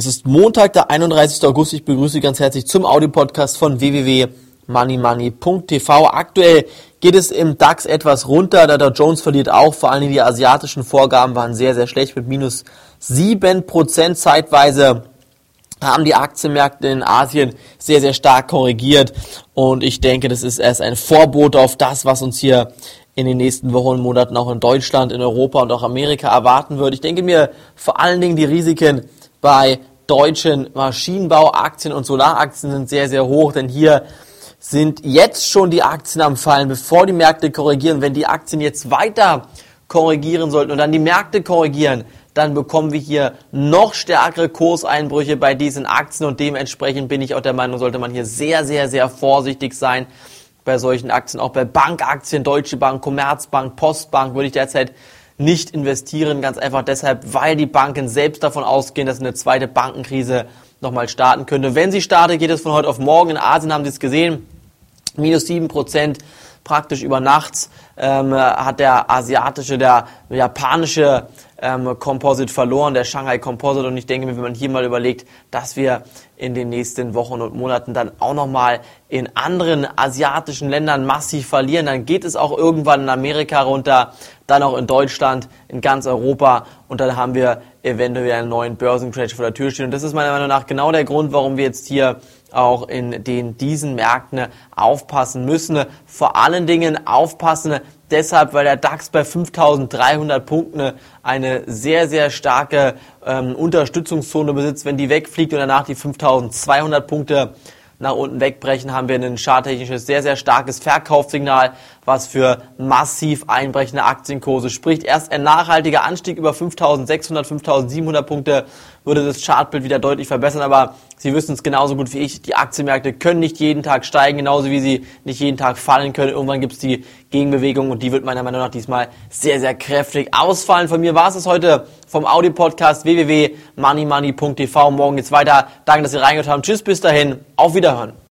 Es ist Montag, der 31. August. Ich begrüße Sie ganz herzlich zum Audiopodcast von www.moneymoney.tv. Aktuell geht es im DAX etwas runter. Der Dow Jones verliert auch. Vor allem die asiatischen Vorgaben waren sehr, sehr schlecht mit minus 7% zeitweise haben die Aktienmärkte in Asien sehr, sehr stark korrigiert. Und ich denke, das ist erst ein Vorbot auf das, was uns hier in den nächsten Wochen und Monaten auch in Deutschland, in Europa und auch Amerika erwarten wird. Ich denke mir vor allen Dingen die Risiken bei deutschen Maschinenbauaktien und Solaraktien sind sehr, sehr hoch, denn hier sind jetzt schon die Aktien am Fallen, bevor die Märkte korrigieren. Wenn die Aktien jetzt weiter korrigieren sollten und dann die Märkte korrigieren, dann bekommen wir hier noch stärkere Kurseinbrüche bei diesen Aktien und dementsprechend bin ich auch der Meinung, sollte man hier sehr, sehr, sehr vorsichtig sein bei solchen Aktien. Auch bei Bankaktien, Deutsche Bank, Commerzbank, Postbank würde ich derzeit nicht investieren. Ganz einfach deshalb, weil die Banken selbst davon ausgehen, dass eine zweite Bankenkrise nochmal starten könnte. Wenn sie startet, geht es von heute auf morgen. In Asien haben Sie es gesehen. Minus sieben Prozent praktisch über Nacht ähm, hat der asiatische, der japanische ähm, Composite verloren, der Shanghai Composite. Und ich denke mir, wenn man hier mal überlegt, dass wir in den nächsten Wochen und Monaten dann auch nochmal in anderen asiatischen Ländern massiv verlieren, dann geht es auch irgendwann in Amerika runter, dann auch in Deutschland, in ganz Europa und dann haben wir eventuell einen neuen Börsencrash vor der Tür stehen. Und das ist meiner Meinung nach genau der Grund, warum wir jetzt hier auch in den diesen Märkten aufpassen müssen. Vor allen Dingen aufpassen, deshalb, weil der DAX bei 5300 Punkten eine sehr, sehr starke ähm, Unterstützungszone besitzt. Wenn die wegfliegt und danach die 5200 Punkte nach unten wegbrechen, haben wir ein charttechnisches sehr, sehr starkes Verkaufssignal, was für massiv einbrechende Aktienkurse spricht. Erst ein nachhaltiger Anstieg über 5600, 5700 Punkte würde das Chartbild wieder deutlich verbessern, aber Sie wissen es genauso gut wie ich, die Aktienmärkte können nicht jeden Tag steigen, genauso wie sie nicht jeden Tag fallen können. Irgendwann gibt es die Gegenbewegung und die wird meiner Meinung nach diesmal sehr, sehr kräftig ausfallen. Von mir war es heute vom Audio-Podcast www.moneymoney.tv. Morgen geht's weiter. Danke, dass Sie reingehört haben. Tschüss, bis dahin. Auf Wiederhören.